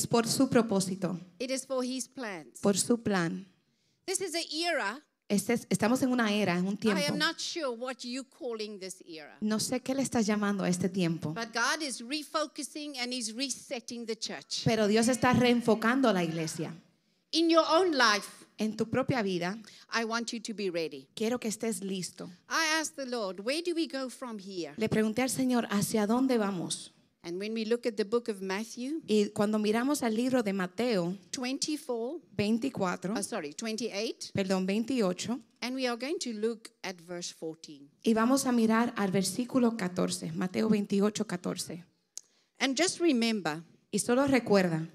Es por su propósito, it is for His plans. por su plan. This is an era. Este es- estamos en una era, en un I tiempo. am not sure what you calling this era. No sé qué le estás llamando a este tiempo, But God is refocusing and He's resetting the church. pero Dios está reenfocando a la iglesia. In your own life, En tu propia vida, I want you to be ready. quiero que estés listo. I asked the Lord, where do we go from here? Le pregunté al Señor, ¿hacia dónde vamos? And when we look at the book of Matthew Y cuando miramos al libro de Mateo 24, 24, oh, sorry, 28, perdón, 28, and we are going to look at verse 14. y vamos a mirar al versículo 14, Mateo 28, 14. And just remember Y solo recuerda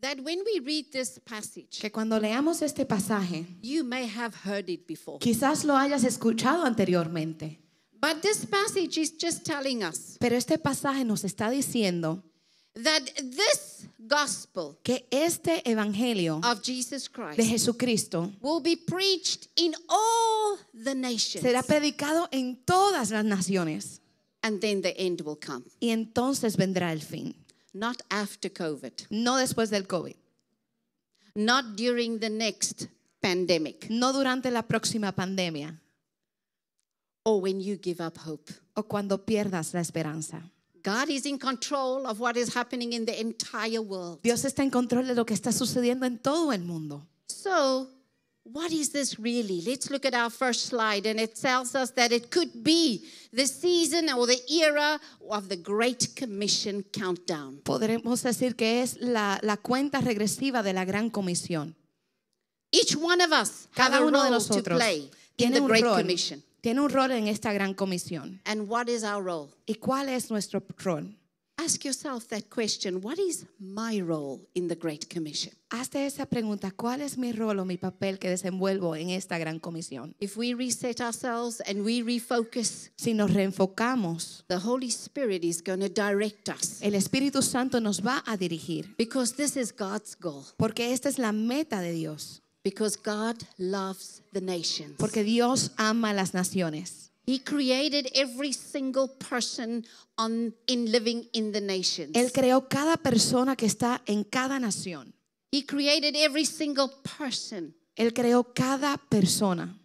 that when we read this passage, que cuando leamos este pasaje, you may have heard it before. quizás lo hayas escuchado anteriormente, But this passage is just telling us pero este pasaje nos está diciendo that this gospel que este evangelio of Jesus de Christ Jesucristo will be preached in all the nations. será predicado en todas las naciones. And then the end will come. y entonces vendrá el fin, Not after COVID, no después del COVID, not during the next pandemic, no durante la próxima pandemia or when you give up hope. o cuando pierdas la esperanza. God is in control of what is happening in the entire world. Dios está en control de lo que está sucediendo en todo el mundo. So, what is this really? Let's look at our first slide, and it tells us that it could be the season or the era of the Great Commission countdown. Podremos decir que es la, la cuenta regresiva de la gran comisión. Each one of us have Cada a uno de role to nosotros play in tiene the un Great rol, Commission. Tiene un rol en esta gran comisión. And what is our role? ¿Y cuál es nuestro rol? Ask yourself that question. What is my role in the Great Commission? Hazte esa pregunta, ¿cuál es mi rol o mi papel que desenvuelvo en esta gran comisión? If we reset ourselves and we refocus, Si nos reenfocamos, the Holy Spirit is going to direct us el Espíritu Santo nos va a dirigir, because this is God's goal. porque esta es la meta de Dios, Because God loves the nations. porque Dios ama las naciones. He created every single person on in living in the nations. Él creó cada persona que está en cada nación. he created every single person Él creó cada persona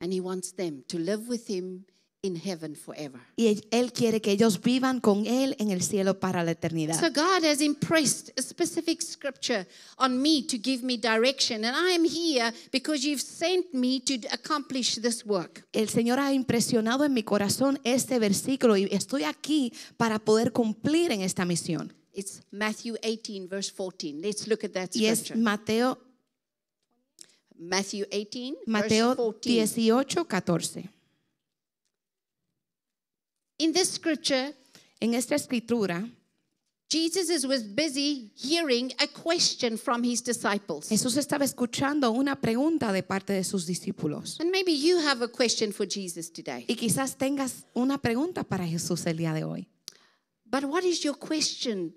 and he wants them to live with him in heaven forever. y él- quiere que ellos vivan con Él en el cielo para la eternidad. So God has impressed a specific scripture on me to give me direction and I am here because you've sent me to accomplish this work. El Señor ha impresionado en mi corazón este versículo y estoy aquí para poder cumplir en esta misión. It's Matthew 18 verse 14. Let's look at that Y es scripture. Mateo, Matthew 18 Mateo verse 14. 18, 14. In this scripture, En esta escritura, Jesus was busy hearing a question from his disciples. Jesús estaba escuchando una pregunta de parte de sus discípulos. And maybe you have a question for Jesus today. Y quizás tengas una pregunta para Jesús el día de hoy. But what is your question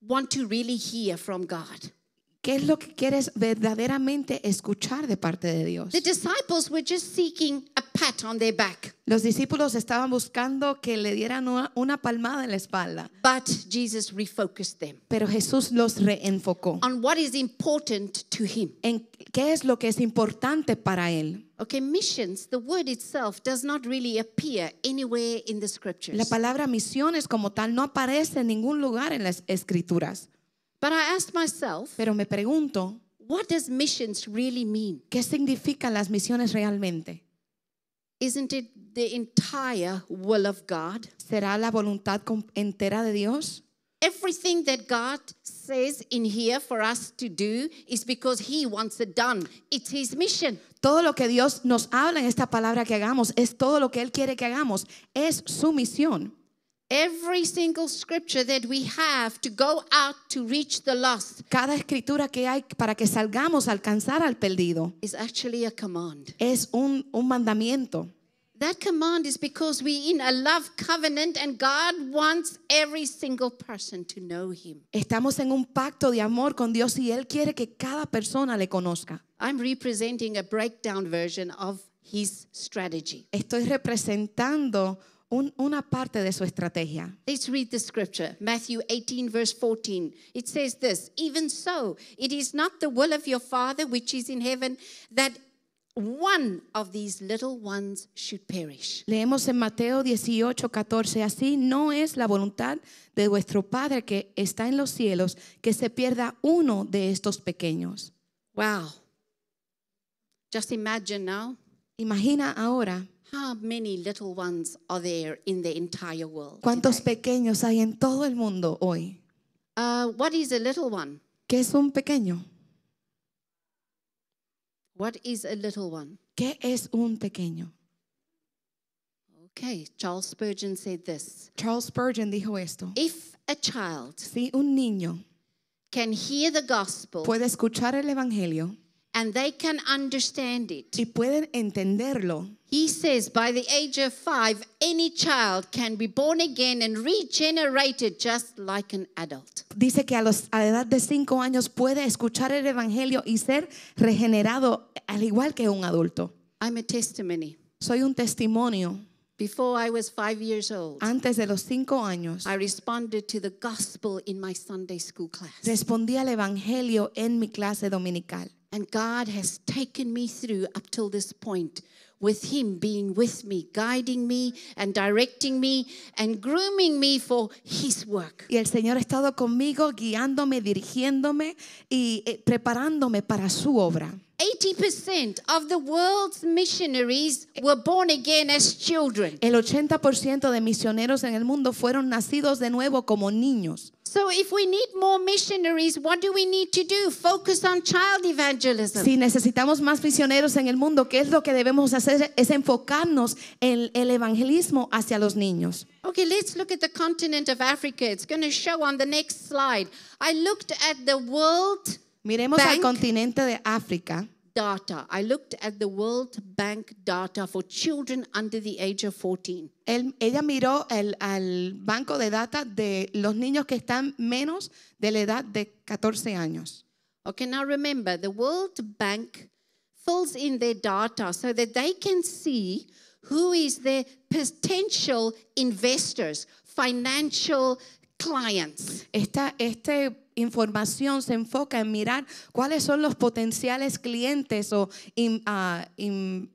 want to really hear from God? ¿Qué es lo que quieres verdaderamente escuchar de parte de Dios? The disciples were just seeking a pat on their back. Los discípulos estaban buscando que le dieran una, una palmada en la espalda, But Jesus refocused them pero Jesús los reenfocó on what is important to him. en qué es lo que es importante para él. Okay, missions, the word itself does not really appear anywhere in the scriptures. La palabra misiones como tal no aparece en ningún lugar en las escrituras, But I asked myself, pero me pregunto, what does missions really mean? ¿qué significan las misiones realmente? Isn't it the entire will of God? ¿Será la voluntad entera de Dios? Everything that God says in here for us to do is because He wants it done. It's His mission. Todo lo que Dios nos habla en esta palabra que hagamos es todo lo que Él quiere que hagamos. Es su misión. Every single scripture that we have to go out to reach the lost Cada escritura que hay para que salgamos a alcanzar al perdido is actually a command. es un, un mandamiento. That command is because we're in a love covenant and God wants every single person to know Him. Estamos en un pacto de amor con Dios y Él quiere que cada persona le conozca. I'm representing a breakdown version of His strategy. Estoy representando un- una parte de su estrategia. Let's read the scripture. Matthew 18, verse 14. It says this Even so, it is not the will of your Father which is in heaven that one of these little ones should perish. Leemos en Mateo 18, 14, así no es la voluntad de vuestro Padre que está en los cielos que se pierda uno de estos pequeños. Wow. Just imagine now Imagina ahora how many little ones are there in the entire world. cuántos today. pequeños hay en todo el mundo hoy. Uh, what is a little one? ¿Qué es un pequeño? What is a little one? ¿Qué es un pequeño? Okay, Charles Spurgeon said this Charles Spurgeon dijo esto. If a child Si un niño can hear the gospel puede escuchar el Evangelio and they can understand it, y pueden entenderlo, he says by the age of five, any child can be born again and regenerated just like an adult. dice que a, los, a la edad de cinco años puede escuchar el Evangelio y ser regenerado al igual que un adulto. I'm a testimony. Soy un testimonio. Before I was five years old, Antes de los cinco años, I responded to the gospel in my Sunday school class. respondí al Evangelio en mi clase dominical. And God has taken me through up till this point with Him being with me, guiding me and directing me and grooming me for His work. Y el Señor ha estado conmigo, guiándome, dirigiéndome y eh, preparándome para su obra. 80% of the world's missionaries were born again as children. El 80% de misioneros en el mundo fueron nacidos de nuevo como niños. So, if we need more missionaries, what do we need to do? Focus on child evangelism. Si necesitamos más misioneros en el mundo, ¿qué es lo que debemos hacer? Es enfocarnos en el evangelismo hacia los niños. Okay, let's look at the continent of Africa. It's going to show on the next slide. I looked at the world Miremos al Bank. continente de África. data. I looked at the World Bank data for children under the age of 14. Él- ella miró el- al banco de data de los niños que están menos de la edad de 14 años. Okay, now remember, the World Bank fills in their data so that they can see who is their potential investors, financial clients. Esta, esta información se enfoca en mirar cuáles son los potenciales clientes o in- ah, in-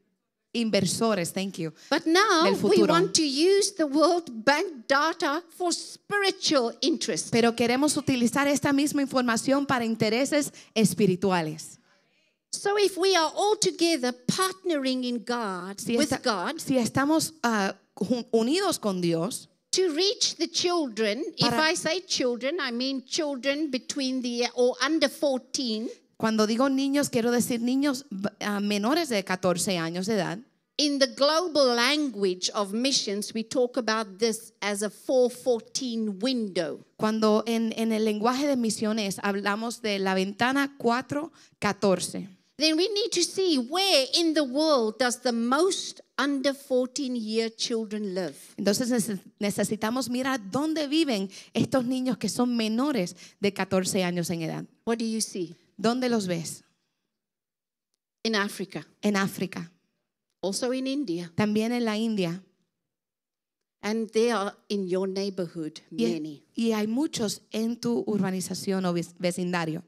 inversores. Thank you. But now we want to use the World Bank data for spiritual interest. Pero queremos utilizar esta misma información para intereses espirituales. So if we are all together partnering in God, Si, with esta- God, si estamos jun- unidos con Dios to reach the children, if I say children, I mean children between the or under 14 Cuando digo niños, quiero decir niños ah, menores de 14 años de edad. In the global language of missions, we talk about this as a 414 window. Cuando en, en el lenguaje de misiones hablamos de la ventana 414. Then we need to see where in the world does the most under 14 year children live. Entonces neces- necesitamos mirar dónde viven estos niños que son menores de 14 años en edad. What do you see? ¿Dónde los ves? In Africa, En África, also in India, también en la India. and they are in your neighborhood, many. y hay muchos en tu urbanización o vec- vecindario.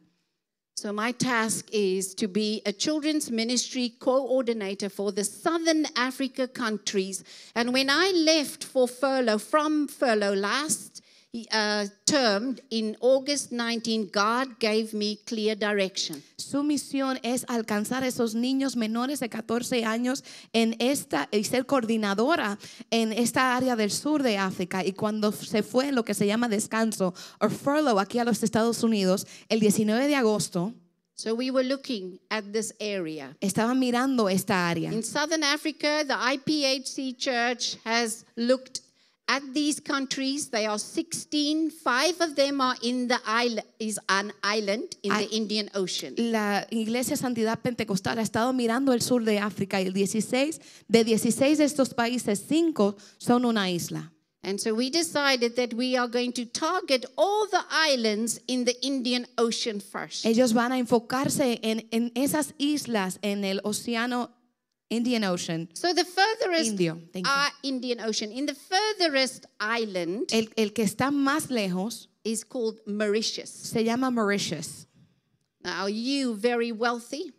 So, my task is to be a children's ministry coordinator for the Southern Africa countries. And when I left for furlough, from furlough last uh, term in August 19, God gave me clear direction. Su misión es alcanzar esos niños menores de 14 años en esta y ser coordinadora en esta área del sur de África. Y cuando se fue en lo que se llama descanso o furlough aquí a los Estados Unidos, el 19 de agosto, So, we were looking at this area. estaban mirando esta área. In Southern Africa, the IPHC Church has looked at these countries. They are 16. Five of them are in the island, is an island in the Indian Ocean. La Iglesia Santidad Pentecostal ha estado mirando el sur de África y el 16, de 16 de estos países, 5 son una isla. And so we decided that we are going to target all the islands in the Indian Ocean first. Ellos van a enfocarse en, en esas islas en el océano Indian Ocean. So the furthest Indio, you. uh, Indian Ocean, in the furthest island El, el que está más lejos is called Mauritius. se llama Mauritius. Now, are you very wealthy?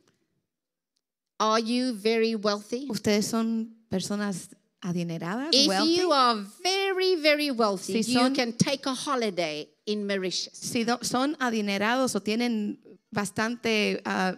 Are you very wealthy? Ustedes son personas adineradas, If wealthy. you are very, very wealthy, Si you son- can take a holiday in Mauritius. Si do- son adinerados o tienen bastante ah,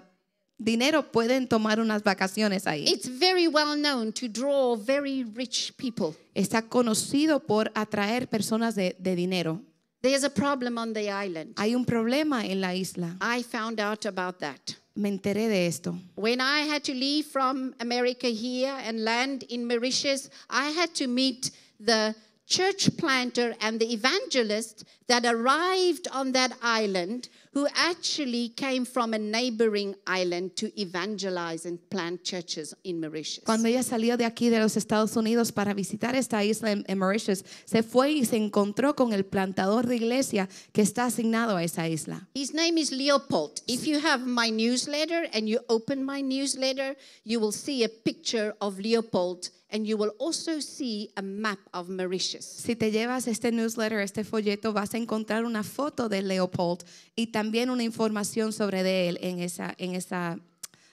dinero, pueden tomar unas vacaciones ahí. It's very well known to draw very rich people. Está conocido por atraer personas de, de dinero. There's a problem on the island. Hay un problema en la isla. I found out about that. Me enteré de esto. When I had to leave from America here and land in Mauritius, I had to meet the church planter and the evangelist that arrived on that island, who actually came from a neighboring island to evangelize and plant churches in Mauritius. Cuando ella salió de aquí de los Estados Unidos para visitar esta isla en, en Mauritius, se fue y se encontró con el plantador de iglesia que está asignado a esa isla. His name is Leopold. If you have my newsletter and you open my newsletter, you will see a picture of Leopold and you will also see a map of Mauritius. Si te llevas este newsletter, este folleto, vas a encontrar una foto de Leopold y también una información sobre de él en esa, en esa.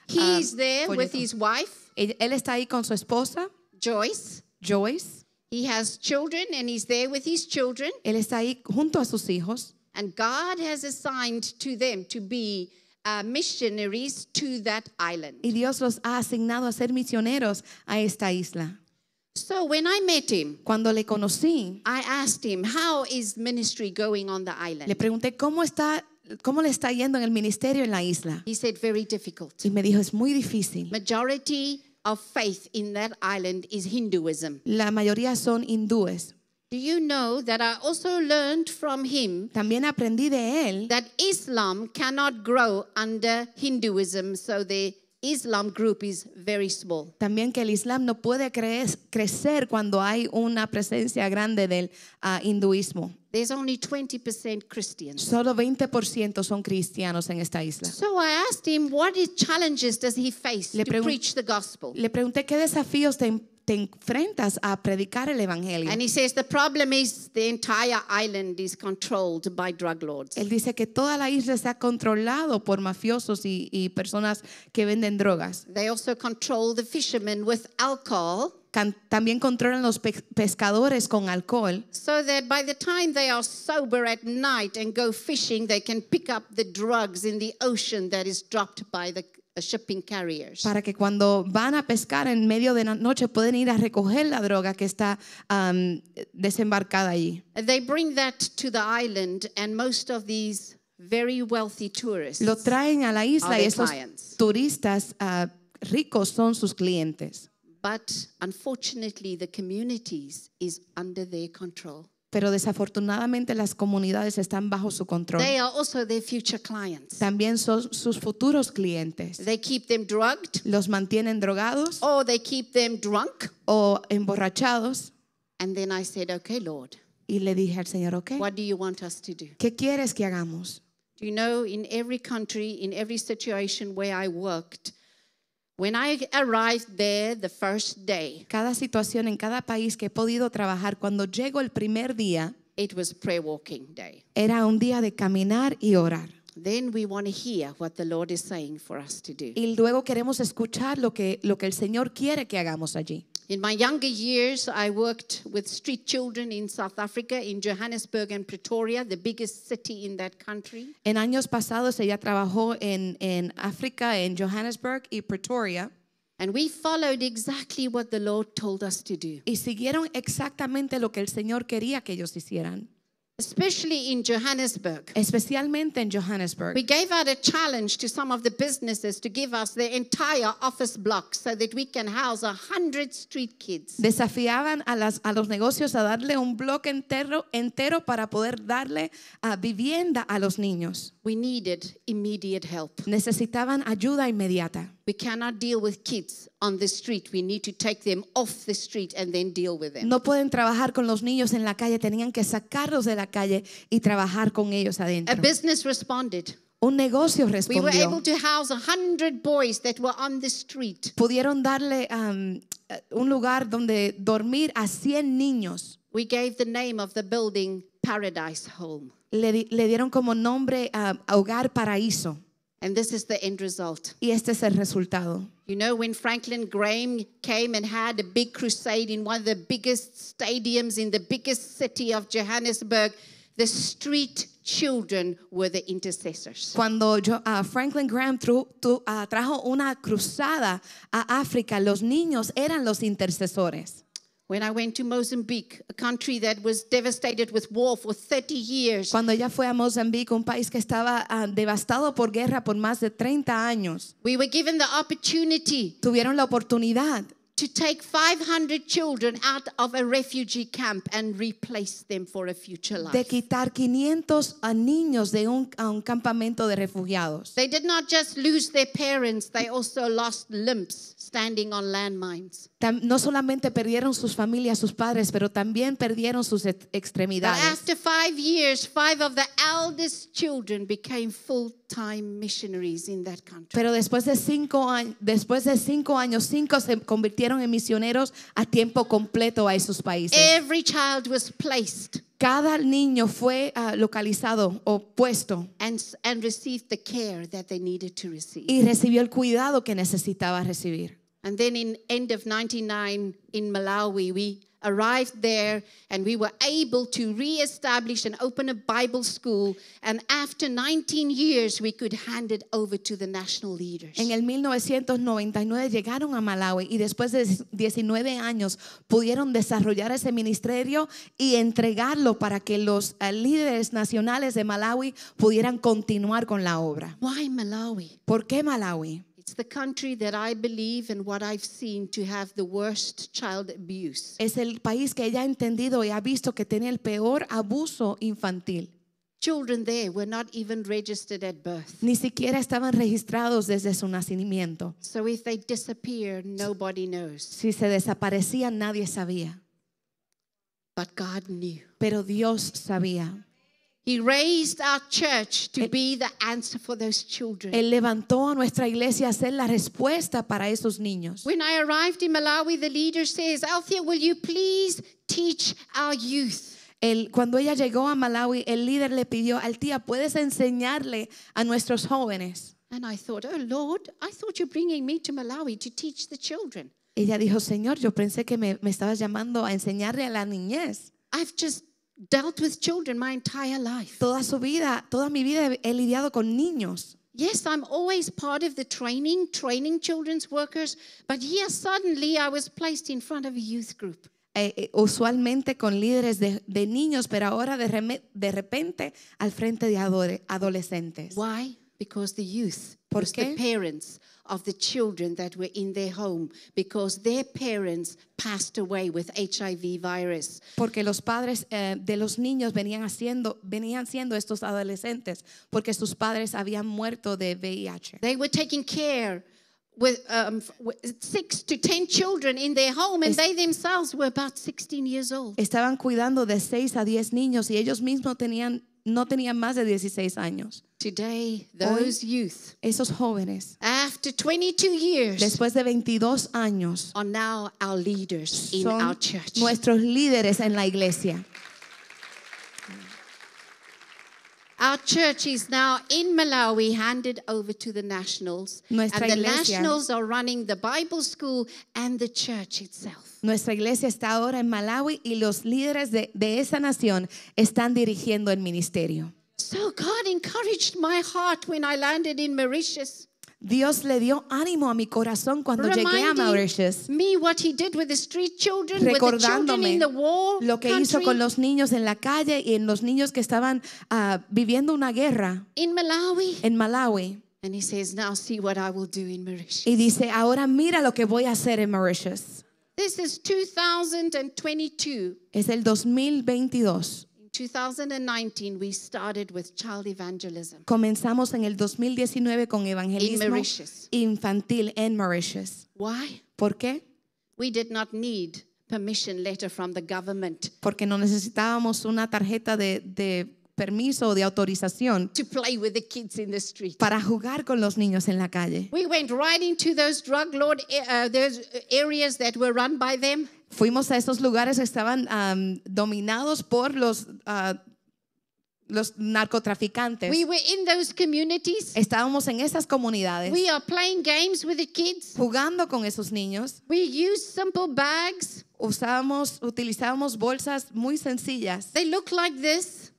He's um, there with his wife, Él, él está ahí con su esposa, Joyce. Joyce. He has children and he's there with his children. Él está ahí junto a sus hijos And God has assigned to them to be uh, missionaries to that island. y Dios los ha asignado a ser misioneros a esta isla. So when I met him, Cuando le conocí, I asked him, How is ministry going on the le island? pregunté cómo está, cómo le está yendo en el ministerio en la isla. He said, Very difficult. Y me dijo, es muy difícil. Majority of faith in that island is Hinduism. La mayoría son hindúes. Do you know that I also learned from him También aprendí de él that Islam cannot grow under Hinduism, so the Islam group is very small. También que el Islam no puede cre- crecer cuando hay una presencia grande del ah, hinduismo. There's only 20% Christians. Solo 20% son cristianos en esta isla. So I asked him, what is challenges does he face Le to pregun- preach the gospel? Le pregunté qué desafíos te, te enfrentas a predicar el evangelio. And he says the problem is the entire island is controlled by drug lords. Él dice que toda la isla está controlado por mafiosos y, y personas que venden drogas. They also control the fishermen with alcohol, Can- también controlan los pe- pescadores con alcohol so that by the time they are sober at night and go fishing, they can pick up the drugs in the ocean that is dropped by the uh, shipping carriers. para que cuando van a pescar en medio de la noche pueden ir a recoger la droga que está am, desembarcada allí. They bring that to the island, and most of these very wealthy tourists Lo traen a la isla y their esos clients. turistas ah, ricos son sus clientes. But unfortunately, the communities is under their control. Pero desafortunadamente las comunidades están bajo su control. They are also their future clients. También son sus futuros clientes. They keep them drugged Los mantienen drogados or they keep them drunk. o emborrachados. And then I said, Okay, Lord, Y le dije al Señor, ok, what do you want us to do? ¿qué quieres que hagamos? Do you know, in every country, in every situation where I worked, when I arrived there the first day, Cada situación en cada país que he podido trabajar, cuando llego el primer día, it was prayer walking day. era un día de caminar y orar. Then we want to hear what the Lord is saying for us to do. Y luego queremos escuchar lo que, lo que el Señor quiere que hagamos allí. In my younger years, I worked with street children in South Africa, in Johannesburg and Pretoria, the biggest city in that country. En años pasados ella trabajó en, en África, en Johannesburg y Pretoria, And we followed exactly what the Lord told us to do. y siguieron exactamente lo que el Señor quería que ellos hicieran, Especially in Johannesburg. especialmente en Johannesburg. We gave out a challenge to some of the businesses to give us their entire office block so that we can house a hundred street kids. Desafiaban a, las, a los negocios a darle un bloque entero, entero para poder darle ah, vivienda a los niños. We needed immediate help. Necesitaban ayuda inmediata. We cannot deal with kids on the street. We need to take them off the street and then deal with them. No pueden trabajar con los niños en la calle, tenían que sacarlos de la calle y trabajar con ellos A adentro. business responded. Un negocio We were respondió. able to house a hundred boys that were on the street. Pudieron darle um, un lugar donde dormir a 100 niños. We gave the name of the building Paradise Home. Le, di- le dieron como nombre a Hogar Paraíso. And this is the end result. Y este es el resultado. You know, when Franklin Graham came and had a big crusade in one of the biggest stadiums in the biggest city of Johannesburg, the street children were the intercessors. Cuando yo, ah, Franklin Graham tru- tu- ah, trajo una cruzada a África, los niños eran los intercesores. When I went to Mozambique, a country that was devastated with war for 30 years, Cuando ella fue a Mozambique, un país que estaba ah, devastado por guerra por más de 30 años, we were given the opportunity tuvieron la oportunidad to take 500 children out of a refugee camp and replace them for a future life. de quitar 500 a niños de un, a un campamento de refugiados. They did not just lose their parents, they also lost limbs standing on landmines. No solamente perdieron sus familias, sus padres, pero también perdieron sus extremidades. after five years, five of the eldest children became full time missionaries in that country. Pero después de cinco años, después de cinco años, cinco se convirtieron en misioneros a tiempo completo a esos países. Every child was placed Cada niño fue ah, localizado o puesto and, and received the care that they needed to receive. y recibió el cuidado que necesitaba recibir. And then in end of 99 in Malawi, we arrived there and we were able to reestablish and open a Bible school. And after 19 years, we could hand it over to the national leaders. En el 1999 llegaron a Malawi y después de 19 años pudieron desarrollar ese ministerio y entregarlo para que los eh, líderes nacionales de Malawi pudieran continuar con la obra. Why Malawi? ¿Por qué Malawi? It's the country that I believe and what I've seen to have the worst child abuse. Es el país que ella ha entendido y ha visto que tiene el peor abuso infantil. Children there were not even registered at birth. Ni siquiera estaban registrados desde su nacimiento. So if they disappear, nobody knows. Si se desaparecían, nadie sabía. But God knew. Pero Dios sabía. He raised our church to be the answer for those children. Él levantó a nuestra iglesia a ser la respuesta para esos niños. When I arrived in Malawi, the leader says, Althea, will you please teach our youth? Él- cuando ella llegó a Malawi, el líder le pidió al tía, ¿puedes enseñarle a nuestros jóvenes? And I thought, oh Lord, I thought you're bringing me to Malawi to teach the children. Ella dijo, Señor, yo pensé que me, me estabas llamando a enseñarle a la niñez. I've just dealt with children my entire life. Toda su vida, toda mi vida he, lidiado con niños. Yes, I'm always part of the training, training children's workers, but here suddenly I was placed in front of a youth group. Eh, eh, usualmente con líderes de, de niños, pero ahora de, reme- de repente al frente de adolescentes. Why? Because the youth ¿Por was the qué? parents of the children that were in their home because their parents passed away with HIV virus. Porque los padres eh, de los niños venían, haciendo, venían siendo estos adolescentes, porque sus padres habían muerto de VIH. They were taking care with um, six to ten children in their home, and they themselves were about 16 years old. Estaban cuidando de 6 a 10 niños y ellos mismos tenían, no tenían más de 16 años. Today, those youth, Esos jóvenes, after 22 years, después de 22 años, are now our leaders in our church. nuestros líderes en la iglesia. Our church is now in Malawi handed over to the nationals. Nuestra and the iglesia- nationals are running the Bible school and the church itself. Nuestra iglesia está ahora en Malawi y los líderes de, de esa nación están dirigiendo el ministerio. So God encouraged my heart when I landed in Mauritius. Dios le dio ánimo a mi corazón cuando llegué a Mauritius, me what he did with the street children, with the children recordándome in the war lo que hizo con los niños en la calle y en los niños que estaban ah, viviendo una guerra in Malawi. en Malawi. And he says, now see what I will do in Mauritius. Y dice, ahora mira lo que voy a hacer en Mauritius. This is 2022. Es el 2022. In 2019, we started with child evangelism. Comenzamos en el 2019 con evangelismo Mauritius. infantil en Mauritius. Why? ¿Por qué? We did not need permission letter from the government. Porque no necesitábamos una tarjeta de, de permiso o de autorización to play with the kids in the street. para jugar con los niños en la calle. We went right into those drug lord uh, those areas that were run by them. Fuimos a esos lugares que estaban am, dominados por los, ah, los narcotraficantes. We were in those communities. Estábamos en esas comunidades We are playing games with the kids. jugando con esos niños. We use simple bags. Usábamos, utilizábamos bolsas muy sencillas. They look like this.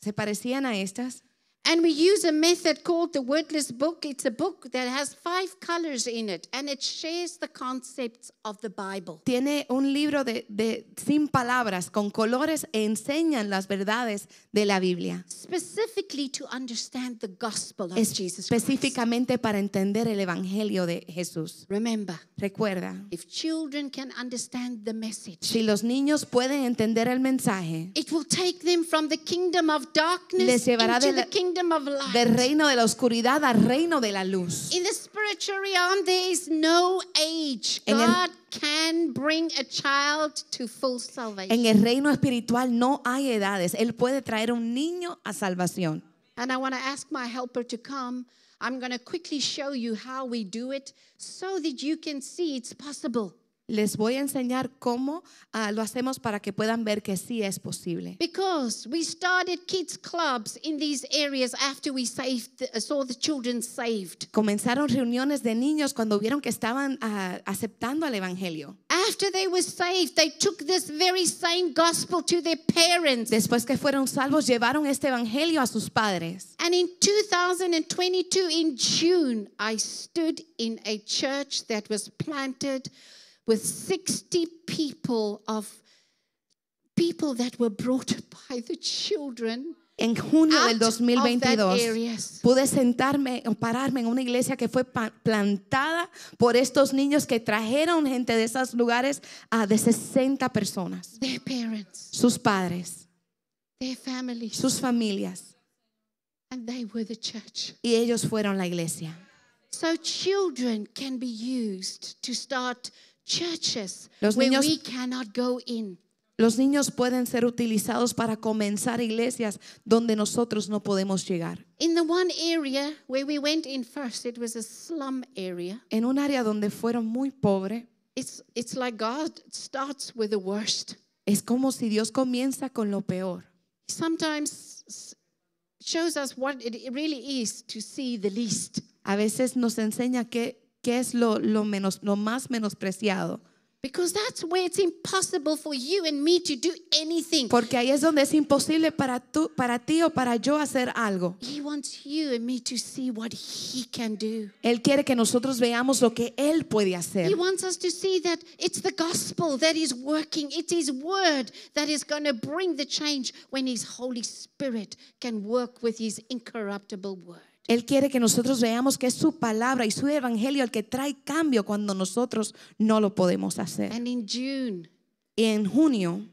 Se parecían a estas. And we use a method called the wordless book. It's a book that has five colors in it and it shares the concepts of the Bible. Tiene un libro de, de- sin palabras, con colores, e enseñan las verdades de la Biblia. Specifically to understand the gospel of Jesus Christ. Específicamente para entender el Evangelio de Jesús. Remember, Recuerda, if children can understand the message, si los niños pueden entender el mensaje, it will take them from the kingdom of darkness Les llevará into de the la- kingdom of light. del reino de la oscuridad al reino de la luz. In the spiritual realm, there is no age. En el- God can bring a child to full salvation. En el reino espiritual no hay edades. Él puede traer un niño a salvación. And I want to ask my helper to come. I'm going to quickly show you how we do it so that you can see it's possible. Les voy a enseñar cómo ah, lo hacemos para que puedan ver que sí es posible. Because we started kids clubs in these areas after we saved, uh, saw the children saved. Comenzaron reuniones de niños cuando vieron que estaban ah, aceptando al Evangelio. After they were saved, they took this very same gospel to their parents. Después que fueron salvos, llevaron este Evangelio a sus padres. And in 2022, in June, I stood in a church that was planted with 60 people of people that were brought by the children En junio del out of that 2022 areas. pude sentarme o pararme en una iglesia que fue plantada por estos niños que trajeron gente de esos lugares a de 60 personas. Their parents, Sus padres, their families, sus familias. and they were the church. Y ellos fueron la iglesia. So children can be used to start churches Los where niños- we cannot go in. Los niños pueden ser utilizados para comenzar iglesias donde nosotros no podemos llegar. In the one area where we went in first, it was a slum area. En un área donde fueron muy pobres, It's, it's like God starts with the worst. es como si Dios comienza con lo peor. Sometimes shows us what it really is to see the least. A veces nos enseña qué, qué es lo, lo, menos, lo más menospreciado. Because that's where it's impossible for you and me to do anything. Porque ahí es donde es imposible para, tú, para ti o para yo hacer algo. He wants you and me to see what He can do. Él quiere que nosotros veamos lo que Él puede hacer. He wants us to see that it's the gospel that is working. It's His word that is going to bring the change when His Holy Spirit can work with His incorruptible word. Él quiere que nosotros veamos que es su palabra y su evangelio el que trae cambio cuando nosotros no lo podemos hacer. And in June Y en junio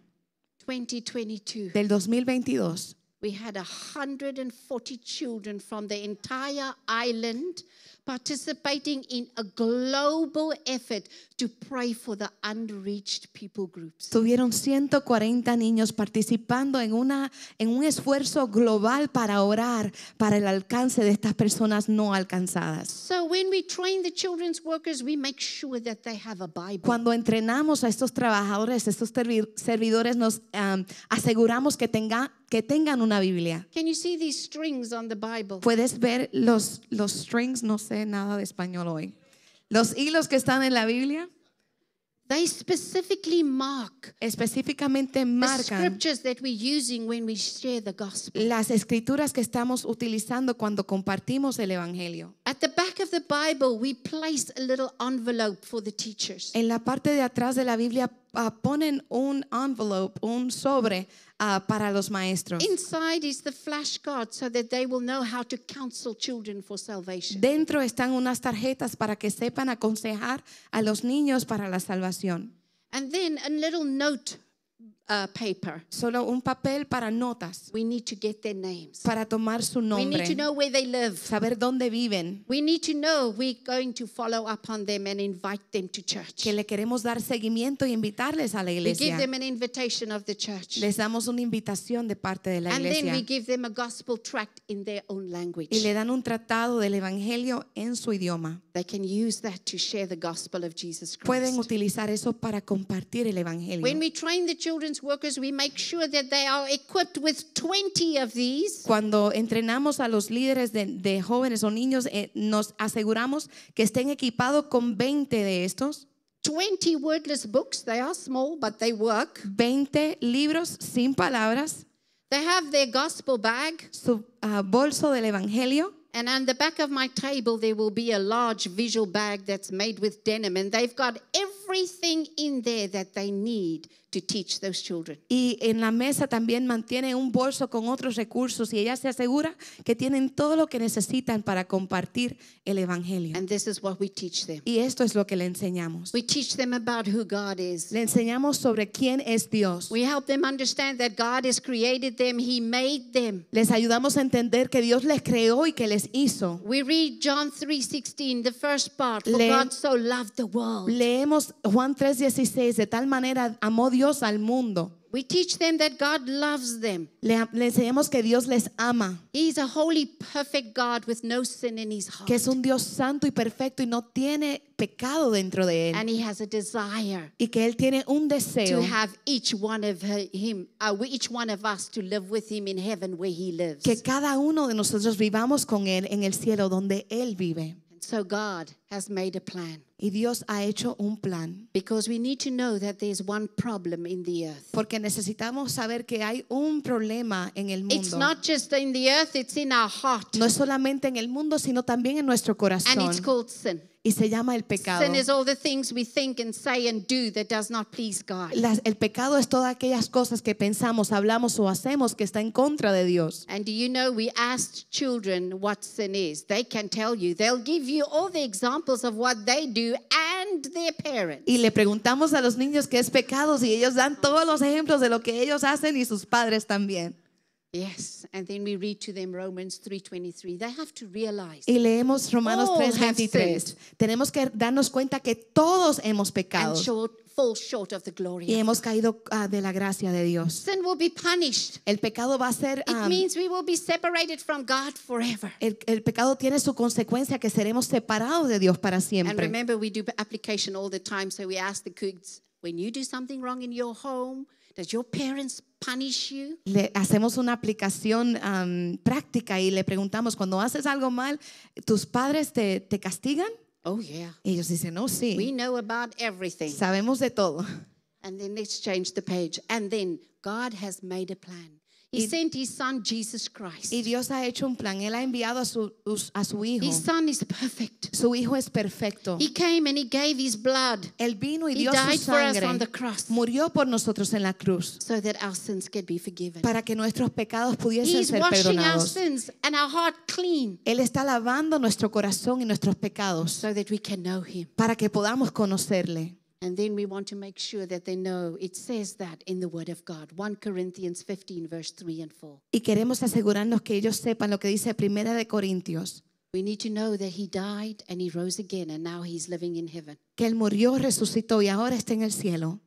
2022, del 2022 we had 140 children from the entire island participating in a global effort to pray for the unreached people groups. tuvieron 140 niños participando en, una, en un esfuerzo global para orar para el alcance de estas personas no alcanzadas. So when we train the children's workers, we make sure that they have a Bible. Cuando entrenamos a estos trabajadores, estos servi- servidores, nos am, aseguramos que, tenga, que tengan una Biblia. Can you see these strings on the Bible? Puedes ver los, los strings, no sé nada de español hoy. Los hilos que están en la Biblia They specifically mark específicamente the marcan scriptures that we're using when we share the gospel. las escrituras que estamos utilizando cuando compartimos el Evangelio. At the back of the Bible, we place a little envelope for the teachers. En la parte de atrás de la Biblia ah, ponen un envelope, un sobre ah, para los maestros. Inside is the flashcard so that they will know how to counsel children for salvation. Dentro están unas tarjetas para que sepan aconsejar a los niños para la salvación. And then a little note uh, paper. solo un papel para notas, We need to get their names. para tomar su We need to nombre, know where they live. saber dónde viven, We need to know we're going to follow up on them and invite them to church. que le queremos dar seguimiento y invitarles a la We give iglesia. them an invitation of the church. Les damos una invitación de parte de la And then we iglesia give them a gospel tract in their own language. y le dan un tratado del evangelio en su idioma. They can use that to share the gospel of Jesus Pueden Christ. utilizar eso para compartir el evangelio. When we train the children's workers, we make sure that they are equipped with 20 of these. Cuando entrenamos a los líderes de, de jóvenes o niños, eh, nos aseguramos que estén equipados con 20 de estos, 20 wordless books. They are small, but they work. 20 libros sin palabras, They have their gospel bag. su ah, bolso del evangelio. And on the back of my table, there will be a large visual bag that's made with denim. And they've got everything in there that they need to teach those children. Y en la mesa también mantiene un bolso con otros recursos y ella se asegura que tienen todo lo que necesitan para compartir el evangelio. And this is what we teach them. Y esto es lo que le enseñamos. We teach them about who God is. Le enseñamos sobre quién es Dios. We help them understand that God has created them, He made them. Les ayudamos a entender que Dios les creó y que les hizo. We read John 3:16, the first part, for Le- God so loved the world. Leemos Juan 3:16, de tal manera amó Dios al mundo. We teach them that God loves them. Le, le enseñamos que Dios les ama, He's a holy, perfect God with no sin in his heart. que es un Dios santo y perfecto y no tiene pecado dentro de él. And he has a desire Y que él tiene un to deseo have each one of her- him, uh, each one of us to live with him in heaven where he lives. que cada uno de nosotros vivamos con él en el cielo donde él vive. And so God has made a plan Y Dios ha hecho un plan. because we need to know that there's one problem in the earth. Porque necesitamos saber que hay un problema en el It's mundo. not just in the earth, it's in our heart. No es solamente en el mundo, sino también en nuestro And corazón. it's called sin. Y se llama el pecado. Sin is all the things we think and say and do that does not please God. Las- el pecado es todas aquellas cosas que pensamos, hablamos o hacemos que está en contra de Dios. And do you know we asked children what sin is? They can tell you. They'll give you all the examples of what they do and their parents. Y le preguntamos a los niños qué es pecado y ellos dan todos los ejemplos de lo que ellos hacen y sus padres también. Yes, and then we read to them Romans 3:23. They have to realize Y leemos Romanos All have 3:23. Tenemos que darnos cuenta que todos hemos and pecado short, fall short of the glory. y hemos caído ah, de la gracia de Dios. Sin will be punished. El pecado va a ser, It ah, means we will be separated from God forever. el, el pecado tiene su consecuencia que seremos separados de Dios para And siempre. remember, we do application all the time. So we ask the kids, when you do something wrong in your home, does your parents punish you? Le hacemos una aplicación práctica y le preguntamos, cuando haces algo mal, ¿tus padres te, te castigan? Oh, yeah. Ellos dicen, no, We sí, know about everything. sabemos de todo. And then let's change the page. And then God has made a plan. He sent his son, Jesus Christ. Y Dios ha hecho un plan, Él ha enviado a su, a su hijo. His son is perfect. Su hijo es perfecto. He came and he gave his blood Él vino y He dio su died for us sangre. on the cross. Murió por nosotros en la cruz so that our sins could be forgiven. para que nuestros pecados pudiesen He's ser washing our sins and our heart clean Él está lavando nuestro corazón y nuestros pecados so that we can know him. para que podamos conocerle. And then we want to make sure that they know it says that in the Word of God. 1 Corinthians 15, verse 3 and 4. Y queremos asegurarnos que ellos sepan lo que dice Primera de Corintios, We need to know that He died and He rose again and now He's living in heaven. que Él murió, resucitó y ahora está en el cielo.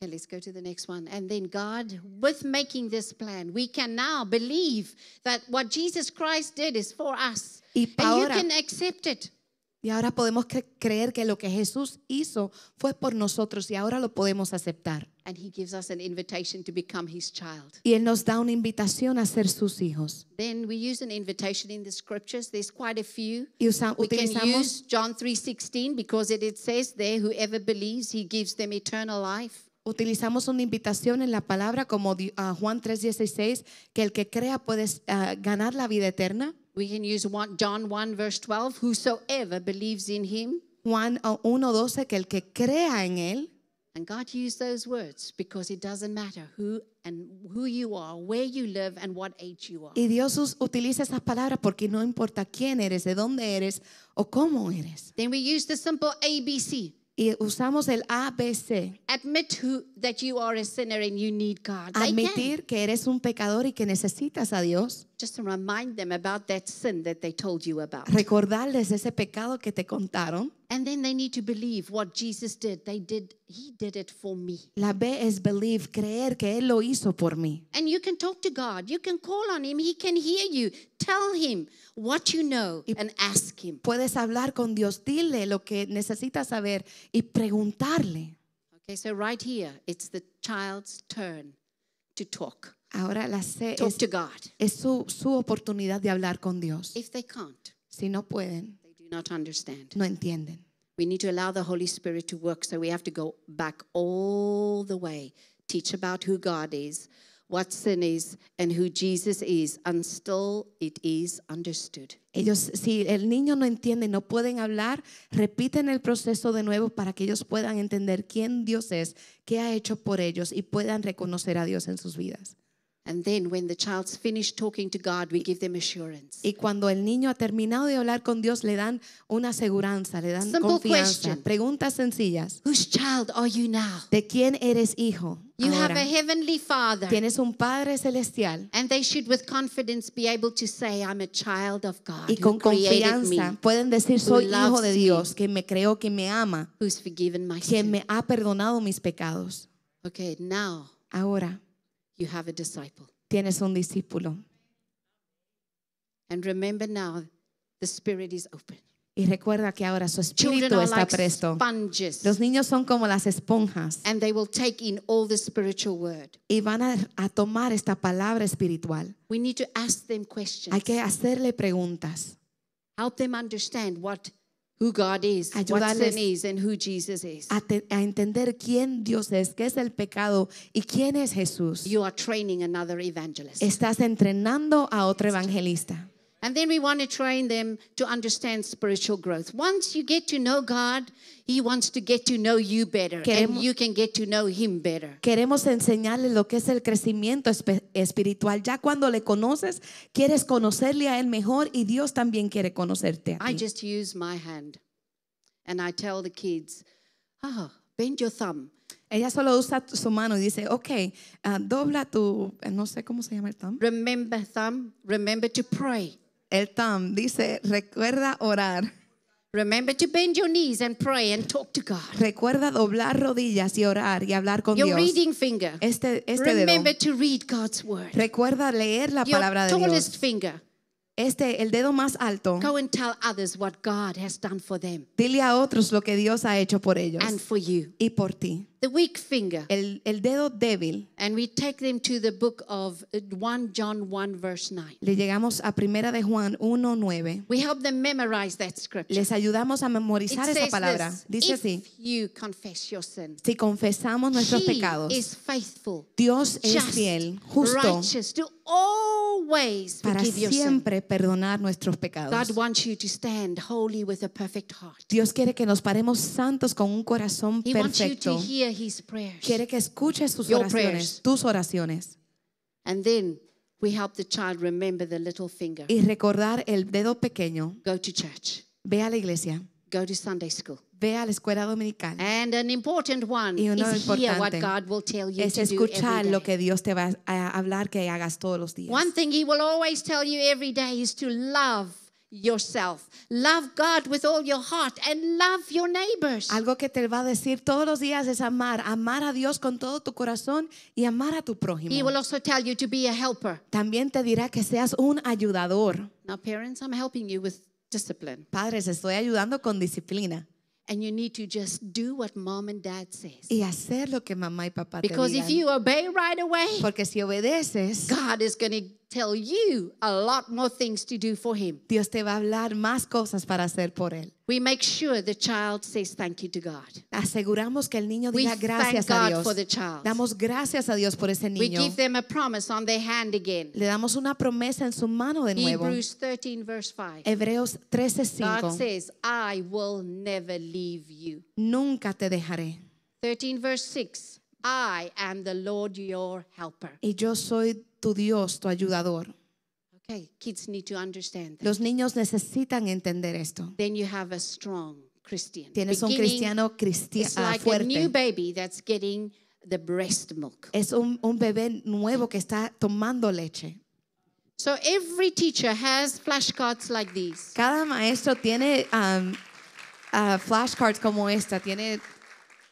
Okay, let's go to the next one. And then God, with making this plan, we can now believe that what Jesus Christ did is for us. Y And you can accept it. Y ahora podemos cre- creer que lo que Jesús hizo fue por nosotros y ahora lo podemos aceptar. And He gives us an invitation to become His child. Y Él nos da una invitación a ser sus hijos. Then we use an invitation in the scriptures. There's quite a few. Y usa- We can use John 3:16 because it, it says there, whoever believes, He gives them eternal life. Utilizamos una invitación en la palabra como ah, Juan 3:16, que el que crea puede ah, ganar la vida eterna. We can use one, John 1 verse 12, whosoever believes in Him. Juan ah, 1:12, que el que crea en él. And God used those words because it doesn't matter who and who you are, where you live, and what age you are. Y Dios utiliza esas palabras porque no importa quién eres, de dónde eres o cómo eres. Then we use the simple ABC. Y usamos el ABC. Admit who, that you are a sinner and you need God. Admitir que eres un pecador y que necesitas a Dios. Just to remind them about that sin that they told you about. Recordarles ese pecado que te contaron. And then they need to believe what Jesus did. They did, He did it for me. La B es believe, creer que Él lo hizo por mí. And you can talk to God. You can call on Him. He can hear you. Tell Him what you know and ask Him. Puedes hablar con Dios, dile lo que necesitas saber y preguntarle. Okay, so right here, it's the child's turn to talk. Ahora la C Talk es, to God. es su, su oportunidad de hablar con Dios. If they can't, Si no pueden, they do not understand. no entienden. We need to allow the Holy Spirit to work. So we have to go back all the way, teach about who God is, what sin is, and who Jesus is until it is understood. Ellos, si el niño no entiende, no pueden hablar, repiten el proceso de nuevo para que ellos puedan entender quién Dios es, qué ha hecho por ellos y puedan reconocer a Dios en sus vidas. And then when the child's finished talking to God, we give them assurance. Y cuando el niño ha terminado de hablar con Dios, le dan una aseguranza, le dan Simple confianza. question. Preguntas sencillas. Whose child are you now? ¿De quién eres hijo? You have ahora? a heavenly father. Tienes un Padre celestial And they should, with confidence, be able to say, I'm a child of God y con created me, confianza pueden decir, soy hijo loves de me. Dios, que me creó, que me ama, who's forgiven my que sin. me ha perdonado mis pecados. Okay, now Ahora you have a disciple. tienes un discípulo. And remember now, the spirit is open. Y recuerda que ahora su espíritu está like presto. sponges, Los niños son como las esponjas and they will take in all the spiritual word. y van a, a tomar esta palabra espiritual. We need to ask them questions. Hay que hacerle preguntas. Help them understand what who God is, what Ayudarles sin is, and who Jesus is. a, te- a entender quién Dios es, qué es el pecado y quién es Jesús. You are training another evangelist. Estás entrenando a otro evangelista. And then we want to train them to understand spiritual growth. Once you get to know God, He wants to get to know you better, Queremos- and you can get to know Him better. Queremos enseñarle lo que es el crecimiento espe- espiritual. Ya cuando le conoces, quieres conocerle a Él mejor y Dios también quiere conocerte a I ti. just use my hand and I tell the kids, ah, bend your thumb. Ella solo usa su mano y dice, ok, ah, dobla tu, no sé cómo se llama el thumb. Remember, thumb, remember to pray. El thumb dice, recuerda orar, Remember to bend your knees and pray and talk to God. recuerda doblar rodillas y orar y hablar con Your Dios. reading finger. Este, este dedo. Remember to read God's word. Recuerda leer la Your palabra de tallest Dios. finger. Este, el dedo más alto. Go and tell others what God has done for them Dile a otros lo que Dios ha hecho por ellos and for you. y por ti. The weak finger. El, el dedo débil. And we take them to the book of uh, 1 John 1, verse 9. Le llegamos a Primera de Juan 1:9. We help them memorize that scripture. Les ayudamos a It memorizar esa palabra. this, Dice if así: you confess your sin, Si confesamos nuestros he pecados, is faithful, Dios es just, fiel, justo righteous to always para forgive your sin. siempre perdonar nuestros God pecados. wants you to stand holy with a perfect heart. Dios quiere que nos paremos santos con un corazón He wants you to perfecto. Hear his prayers. Quiere que escuches sus Your oraciones, prayers. tus oraciones. And then we help the child remember the little finger. Y recordar el dedo pequeño. Go to church, Ve a la iglesia, go to Sunday school. ve a la escuela dominical. And an important one Y uno is hear what importante God will tell you Es to do escuchar every lo que Dios te va a hablar que hagas todos los días. One thing He will always tell you every day is to love yourself, love God with all your heart, and love your neighbors. Algo que te va a decir todos los días es amar, amar a Dios con todo tu corazón y amar a tu He prójimo. will also tell you to be a helper. También te dirá que seas un ayudador. Now, parents, I'm helping you with discipline, Padres, estoy ayudando con disciplina and you need to just do what mom and dad says. y hacer lo que mamá y papá te Because if you obey right away, Porque si obedeces, God is going to tell you a lot more things to do for Him. Dios te va a hablar más cosas para hacer por él. We make sure the child says thank you to God. Aseguramos que el niño We diga thank gracias a God Dios. for the child. Damos gracias a Dios por ese We niño. give them a promise on their hand again. Le damos una promesa en su mano de nuevo. Hebrews 13, verse 5. Hebreos God 13:5. says, I will never leave you. Nunca te dejaré. 13, verse 6. I am the Lord your helper. Y yo soy tu Dios, tu ayudador. Okay, kids need to understand that. Los niños necesitan entender esto. Then you have a strong Christian. Tienes un cristiano cristi- It's ah, like a new fuerte. baby that's getting the breast milk. Es un, un bebé nuevo que está tomando leche. So every teacher has flashcards like these. Cada maestro tiene um, ah, flashcards como esta, tiene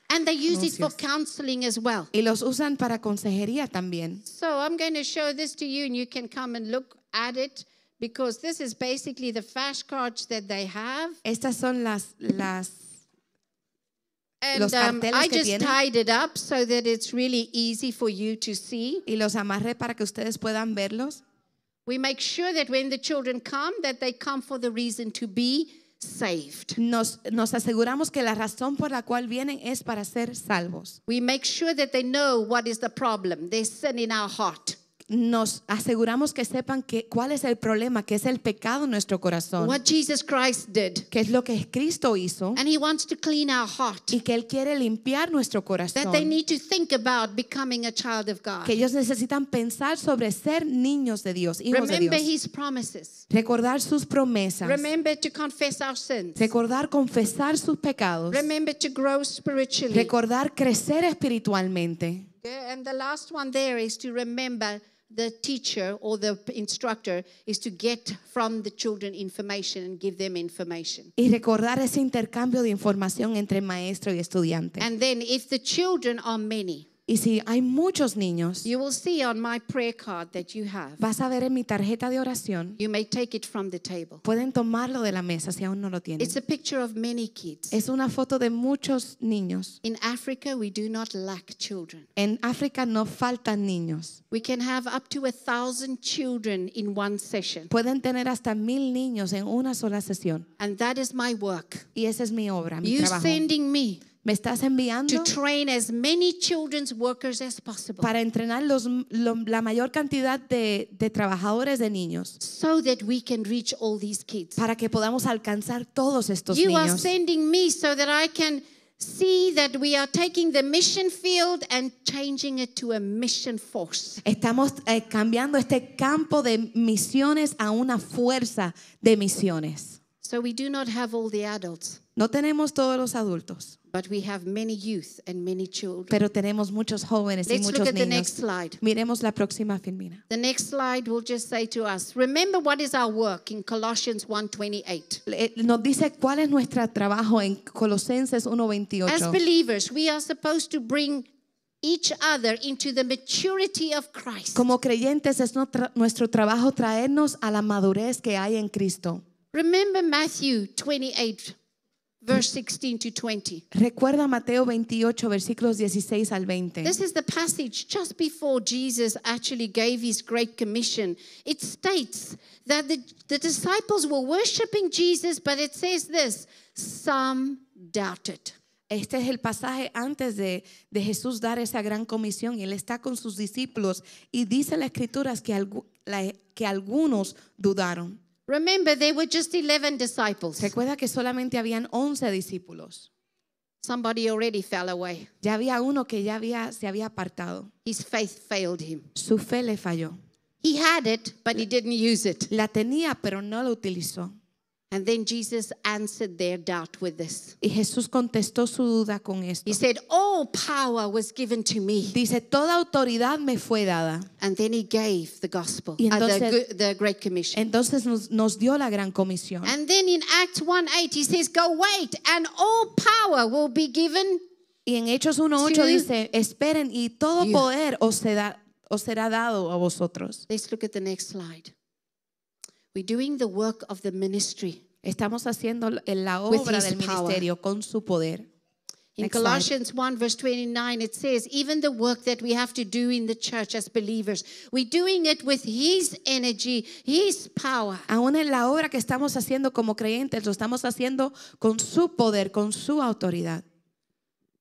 And they use it for counseling as well. y los usan para consejería también. So I'm going to show this to you and you can come and look at it because this is basically the flashcards that they have. Estas son las las And Los um, carteles I que just tienen. tied it up so that it's really easy for you to see. y los amarré para que ustedes puedan verlos. We make sure that when the children come that they come for the reason to be saved. Nos, nos aseguramos que la razón por la cual vienen es para ser salvos. We make sure that they know what is the problem. There's sin in our heart. Nos aseguramos que sepan que, cuál es el problema, que es el pecado en nuestro corazón, What Jesus Christ did. que es lo que Cristo hizo And he wants to clean our heart. y que Él quiere limpiar nuestro That they corazón. need to think about becoming a child of God. Que ellos necesitan pensar sobre ser niños de Dios, hijos de Remember Dios. his promises. Recordar sus promesas. Remember to confess our sins. Recordar confesar sus pecados. Remember to grow spiritually. Recordar crecer espiritualmente. And the last one there is to remember the teacher or the instructor is to get from the children information and give them information. Y recordar ese intercambio de información entre maestro y estudiante. And then if the children are many, Y si hay muchos niños, you will see on my prayer card that you have. vas a ver en mi tarjeta de oración, You may take it from the table. pueden tomarlo de la mesa si aún no lo tienen. It's a picture of many kids. Es una foto de muchos niños. In Africa, we do not lack children. En África no faltan niños. We can have up to a thousand children in one session. Pueden tener hasta mil niños en una sola sesión. And that is my work. Y esa es mi obra, mi You trabajo. sending me Me estás to enviando train as many children's workers as possible para entrenar los- lo- la mayor cantidad de, de trabajadores de niños so that we can reach all these kids. para que podamos alcanzar todos estos You are niños. sending me so that I can see that we are taking the mission field and changing it to a mission force. Estamos eh, cambiando este campo de misiones a una fuerza de misiones. So we do not have all the adults, No tenemos todos los adultos, but we have many youth and many children. pero tenemos muchos jóvenes y Let's look muchos at the next niños. slide. Miremos la próxima filmina. The next slide will just say to us, remember what is our work in Colossians 1:28. Eh, Nos dice cuál es nuestro trabajo en Colosenses As 1:28. believers, we are supposed to bring each other into the maturity of Christ. Como creyentes es nuestro trabajo traernos a la madurez que hay en Cristo. Remember Matthew 28, verse 16 to 20. Recuerda Mateo 28, versículos 16 al 20. This is the passage just before Jesus actually gave his great commission. It states that the, the disciples were worshiping Jesus, but it says this some doubted. Este es el pasaje antes de, de Jesús dar esa gran comisión y él está con sus discípulos y dice las escrituras que, la- que algunos dudaron. Remember, there were just 11 disciples. Recuerda que solamente habían 11 discípulos. Somebody already fell away. Ya había uno que ya había, se había apartado. His faith failed him. Su fe le falló. He had it, but he didn't use it. La tenía, pero no la utilizó. And then Jesus answered their doubt with this. Y Jesús contestó su duda con esto. He said, All power was given to me. Dice, toda autoridad me fue dada. And then he gave the gospel, Y uh, the, the Great Commission. Entonces nos, nos dio la gran comisión. And then in Acts 1 8, he says, Go wait, and all power will be given. Y en Hechos 1.8 To dice, esperen y todo you. poder os será, os será dado a vosotros. Let's look at the next slide. We're doing the work of the ministry. Estamos haciendo la obra del power. ministerio con su poder. In Next slide. Colossians 1, verse 29, it says, even the work that we have to do in the church as believers, we're doing it with His energy, His power. Aún en la obra que estamos haciendo como creyentes, lo estamos haciendo con su poder, con su autoridad.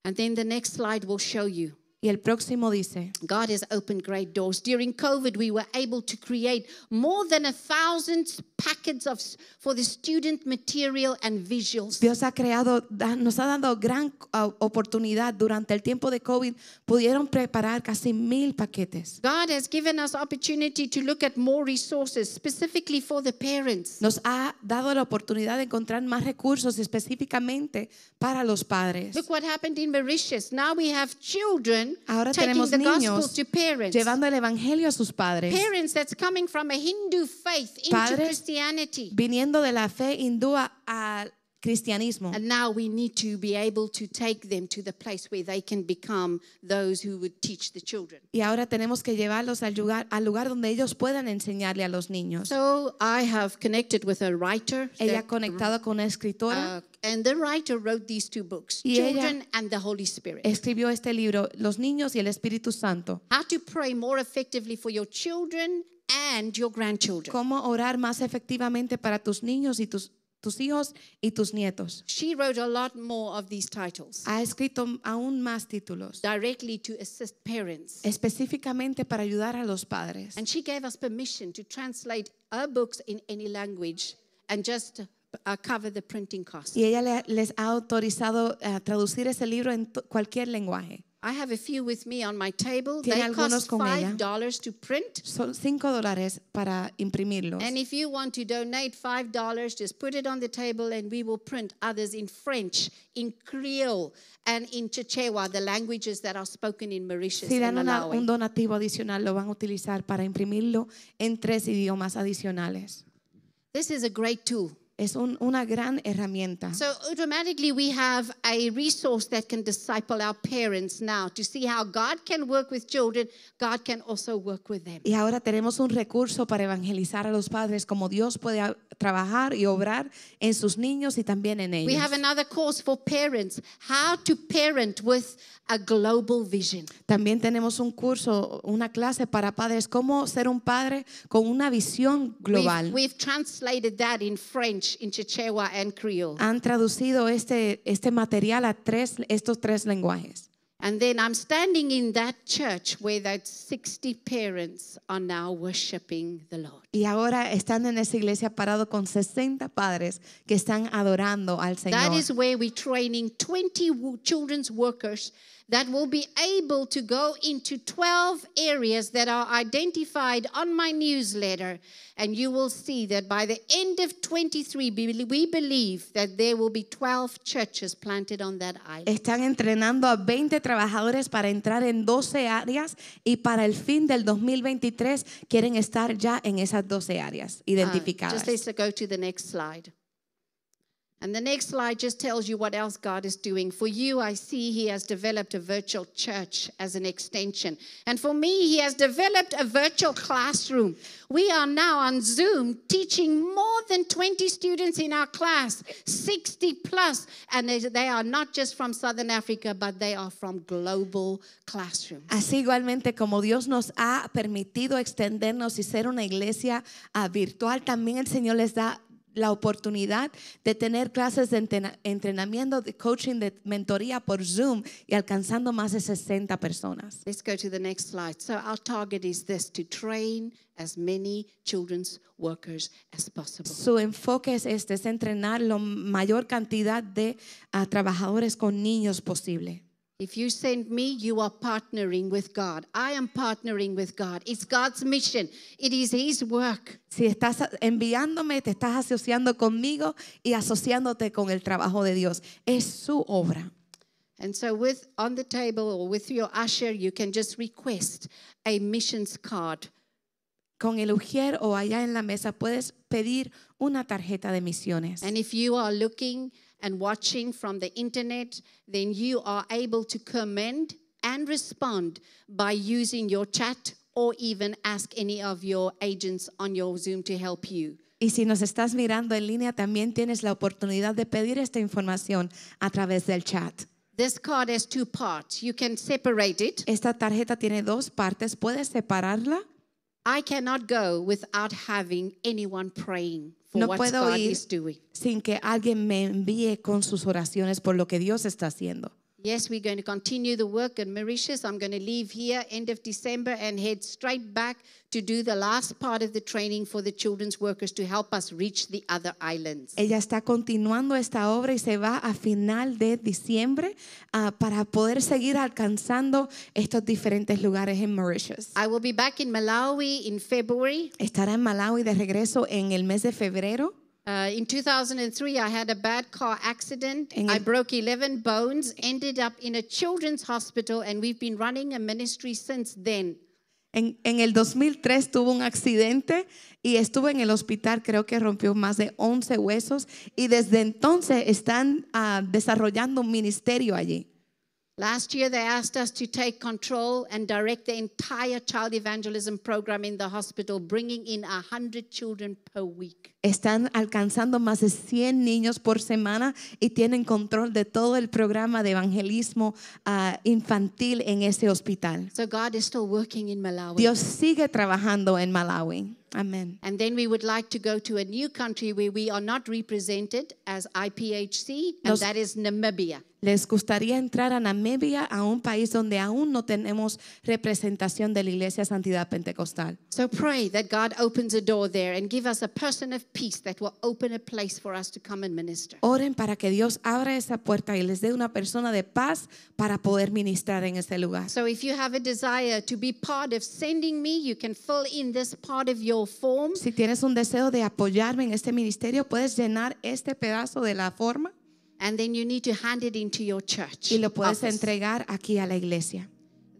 And then the next slide will show you. Y el próximo dice, God has opened great doors. During COVID, we were able to create more than a thousand packets of for the student material and visuals. Dios ha creado, nos ha dado gran uh, oportunidad durante el tiempo de COVID. Pudieron preparar casi mil paquetes. God has given us opportunity to look at more resources specifically for the parents. Nos ha dado la oportunidad de encontrar más recursos específicamente para los padres. Look what happened in Mauritius. Now we have children Ahora taking the gospel to parents. llevando el evangelio a sus padres, Parents that's coming from a Hindu faith into Padres Christianity. viniendo de la fe hindú a- al cristianismo. And now we need to be able to take them to the place where they can become those who would teach the children. Y ahora tenemos que llevarlos al lugar, al lugar donde ellos puedan enseñarle a los niños. So I have connected with a writer. Ella ha conectado con una escritora, uh, and the writer wrote these two books Y Children and the Holy Spirit. escribió este libro, Los niños y el Espíritu Santo. How to pray more effectively for your children and your grandchildren. Cómo orar más efectivamente para tus niños y tus, tus hijos y tus nietos. She wrote a lot more of these titles Ha escrito aún más títulos, directly to assist parents. específicamente para ayudar a los padres. And she gave us permission to translate her books in any language and just uh, cover the printing costs. Y ella le- les ha autorizado a traducir ese libro en cualquier lenguaje. I have a few with me on my table. Tiene They algunos cost con ella. five dollars to print. Son cinco dólares para imprimirlos. And if you want to donate five dollars, just put it on the table, and we will print others in French, in Creole, and in Chichewa, the languages that are spoken in Mauritius Si and dan una- Malawi. un donativo adicional, lo van a utilizar para imprimirlo en tres idiomas adicionales. This is a great tool. Es un- una gran herramienta. So automatically we have a resource that can disciple our parents now to see how God can work with children. God can also work with them. Y ahora tenemos un recurso para evangelizar a los padres, como Dios puede trabajar y obrar en sus niños y también en We ellos. have another course for parents, how to parent with a global vision. También tenemos un curso, una clase para padres, cómo ser un padre con una visión global. We've, we've translated that in French, in Chichewa and Creole. Han traducido este, este material a tres, estos tres lenguajes. And then I'm standing in that church where that 60 parents are now worshiping the Lord. Y ahora están en esa iglesia parado con 60 padres que están adorando al Señor. That is where we're training 20 children's workers that will be able to go into 12 areas that are identified on my newsletter. And you will see that by the end of 23, we we believe that there will be 12 churches planted on that island. Están entrenando a 20 trabajadores para entrar en 12 áreas y para el fin del 2023 quieren estar ya en esas 12 áreas Uh, identificadas. just let's go to the next slide. And the next slide just tells you what else God is doing. For you, I see He has developed a virtual church as an extension. And for me, He has developed a virtual classroom. We are now on Zoom teaching more than 20 students in our class, 60 plus. And they, are not just from Southern Africa, but they are from global classrooms. Así igualmente como Dios nos ha permitido extendernos y ser una iglesia ah, virtual, también el Señor les da la oportunidad de tener clases de entrenamiento, de coaching, de mentoría por Zoom y alcanzando más de 60 personas. Let's go to the next slide. So, our target is this to train as many children's workers as possible. Su enfoque es este, es entrenar la mayor cantidad de ah, trabajadores con niños posible. If you send me, you are partnering with God. I am partnering with God. It's God's mission, it is His work. Si estás enviándome, te estás asociando conmigo y asociándote con el trabajo de Dios. Es su obra. And so, with on the table or with your usher, you can just request a missions card. Con el ujier o allá en la mesa puedes pedir una tarjeta de misiones. And if you are looking and watching from the internet, then you are able to comment and respond by using your chat or even ask any of your agents on your Zoom to help you. Y si nos estás mirando en línea, también tienes la oportunidad de pedir esta información a través del chat. This card has two parts. You can separate it. Esta tarjeta tiene dos partes. ¿Puedes separarla? I cannot go without having anyone praying No puedo ir sin que alguien me envíe con sus oraciones por lo que Dios está haciendo. Yes, we're going to continue the work in Mauritius. I'm going to leave here end of December and head straight back to do the last part of the training for the children's workers to help us reach the other islands. Ella está continuando esta obra y se va a final de diciembre ah, para poder seguir alcanzando estos diferentes lugares en Mauritius. I will be back in Malawi in February. Estará en Malawi de regreso en el mes de febrero. Uh, in 2003, I had a bad car accident. En I broke 11 bones, ended up in a children's hospital, and we've been running a ministry since then. En, en el 2003 tuvo un accidente y estuvo en el hospital, creo que rompió más de 11 huesos y desde entonces están ah, desarrollando un ministerio allí. Last year, they asked us to take control and direct the entire child evangelism program in the hospital, bringing in 100 children per week. Están alcanzando más de 100 niños por semana y tienen control de todo el programa de evangelismo ah, infantil en ese hospital. So God is still working in Malawi. Dios sigue trabajando en Malawi. Amén. And then we would like to go to a new country where we are not represented as IPHC, and Nos- that is Namibia. Les gustaría entrar a Namibia, a un país donde aún no tenemos representación de la Iglesia Santidad Pentecostal. So pray that God opens a door there and give us a person of peace that will open a place for us to come and minister. Oren para que Dios abra esa puerta y les dé una persona de paz para poder ministrar en ese lugar. So if you have a desire to be part of sending me, you can fill in this part of your form. Si tienes un deseo de apoyarme en este ministerio, puedes llenar este pedazo de la forma And then you need to hand it into your church. y lo puedes office. entregar aquí a la iglesia.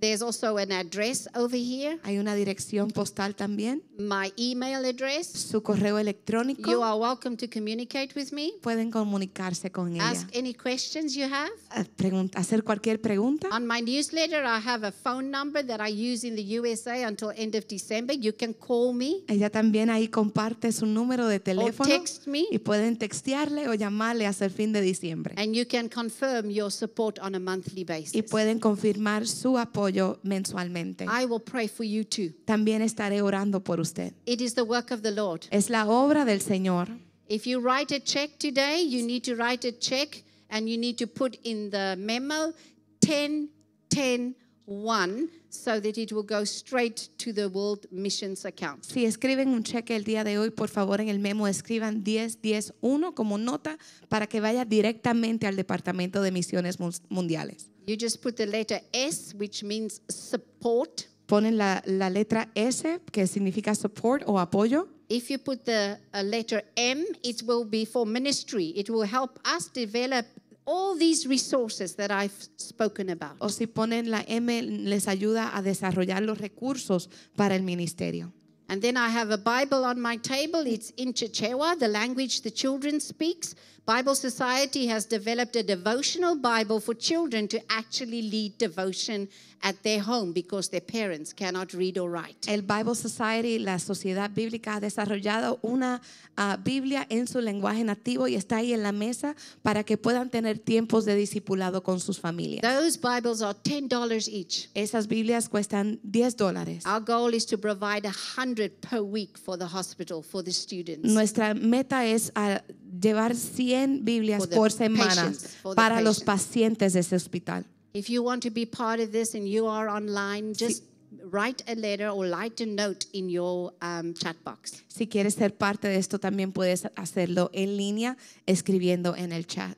There's also an address over here, Hay una dirección postal también, my email address. su correo You electrónico. are welcome to communicate with me. Pueden comunicarse con ella. Ask any questions you have. A pregun- hacer cualquier pregunta. On my newsletter, I have a phone number that I use in the USA until end of December. You can call me Ella también ahí comparte su número de or teléfono text me, y pueden textearle o llamarle hasta el fin de diciembre. and you can confirm your support on a monthly Y basis. pueden confirmar su apoyo mensualmente. I will pray for you too. También estaré orando por usted. It is the work of the Lord. Es la obra del Señor. If you write a check today, you need to write a check and you need to put in the memo 10 10 1 so that it will go straight to the World Missions account. Si escriben un cheque el día de hoy, por favor en el memo escriban 10 10 1 como nota para que vaya directamente al Departamento de Misiones Mun- Mundiales. You just put the letter S, which means support. Ponen la, la letra S, que significa support o apoyo. If you put the uh, letter M, it will be for ministry. It will help us develop all these resources that I've spoken about. O si ponen la M, les ayuda a desarrollar los recursos para el ministerio. And then I have a Bible on my table. It's in Chichewa, the language the children speaks. Bible Society has developed a devotional Bible for children to actually lead devotion at their home because their parents cannot read or write. El Bible Society, la Sociedad Bíblica, ha desarrollado una ah, Biblia en su lenguaje nativo y está ahí en la mesa para que puedan tener tiempos de discipulado con sus familias. Those Bibles are $10 each. Esas Biblias cuestan 10 dólares. Our goal is to provide a hundred per week for the hospital for the students. Nuestra meta es ah, llevar 100 Biblias por semana patients, para los pacientes de ese hospital. If you want to be part of this and you are online, just write a letter or write a note in your um, chat box. Si quieres ser parte de esto, también puedes hacerlo en línea escribiendo en el chat.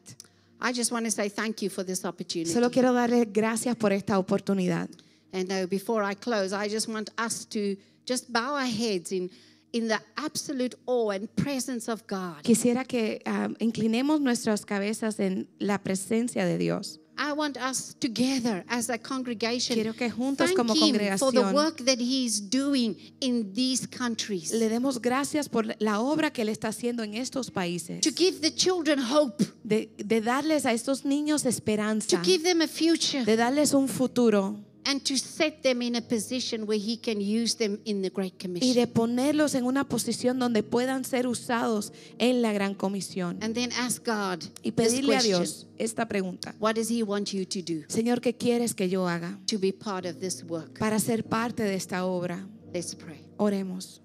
I just want to say thank you for this opportunity. Solo quiero darle gracias por esta oportunidad. And uh, before I close, I just want us to just bow our heads in, in the absolute awe and presence of God. Quisiera que ah, inclinemos nuestras cabezas en la presencia de Dios. I want us together as a congregation. Quiero que juntos thank como him for the congregación work that he's doing in these countries. le demos gracias por la obra que Él está haciendo en estos países. to give the children hope, De, de darles a estos niños to esperanza, give them a future, de darles un futuro and to set them in a position where He can use them in the Great y Commission. de ponerlos en una posición donde puedan ser usados en la gran comisión. And then ask God Y this pedirle a Dios esta pregunta. What does He want you to do Señor, ¿qué quieres que yo haga to be part of this work? para ser parte de esta obra? Let's pray. Oremos.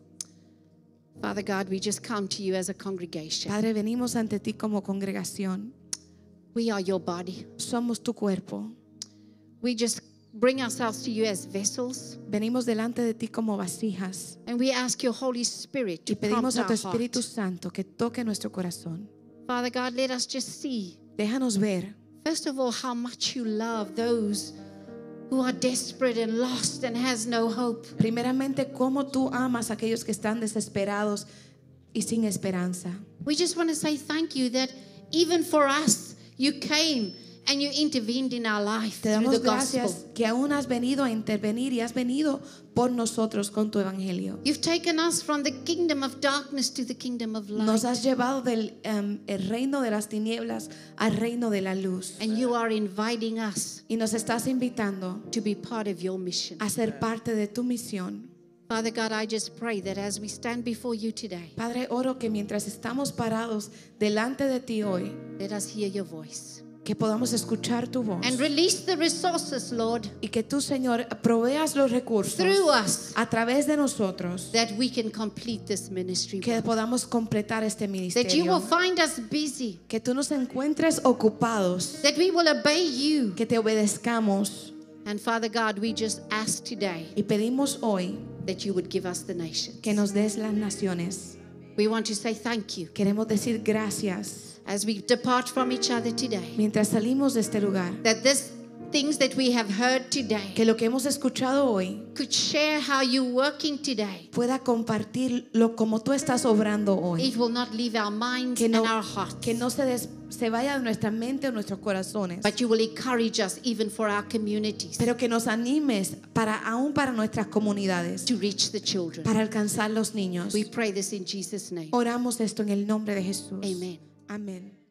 Father God, we just come to you as a congregation. Padre, venimos ante ti como congregación. We are your body. Somos tu cuerpo. We just bring ourselves to you as vessels. Venimos delante de ti como vasijas And we ask your Holy Spirit to y pedimos a tu our Espíritu heart. Santo que toque nuestro corazón. Father God, let us just see, Déjanos ver, first of all, how much you love those who are desperate and lost and has no hope. primeramente, cómo tú amas a aquellos que están desesperados y sin esperanza. We just want to say thank you that even for us, you came and you intervened in our life Te through the damos gospel. gracias que aún has venido a intervenir y has venido por nosotros con tu evangelio. You've taken us from the kingdom of darkness to the kingdom of light. Nos has llevado del em, el reino de las tinieblas al reino de la luz. And you are inviting us Y nos estás invitando to be part of your mission. a ser parte de tu misión. Father God, I just pray that as we stand before you today, Padre, oro que mientras estamos parados delante de ti hoy, let us hear your voice que podamos escuchar tu voz and release the resources, Lord, y que tú, Señor, proveas los recursos through us a través de nosotros, that we can complete this ministry. que podamos completar este That you will ministerio. find us busy, Que tú nos encuentres ocupados, that we will obey you. que te obedezcamos And Father God, we just ask today y pedimos hoy that you would give us the nation. que nos des las naciones. We want to say thank you Queremos decir gracias as we depart from each other today. mientras salimos de este lugar. That this things that we have heard today Que lo que hemos escuchado hoy could share how you're working today. pueda compartirlo como tú estás obrando hoy. It will not leave our minds Que no, and our hearts. que no se, des- se vaya de nuestra mente o nuestros corazones. but you will encourage us even for our communities Pero que nos animes para aún para nuestras comunidades, to reach the children. para alcanzar los niños. We pray this in Jesus' name. Oramos esto en el nombre de Jesús. Amen. Amén.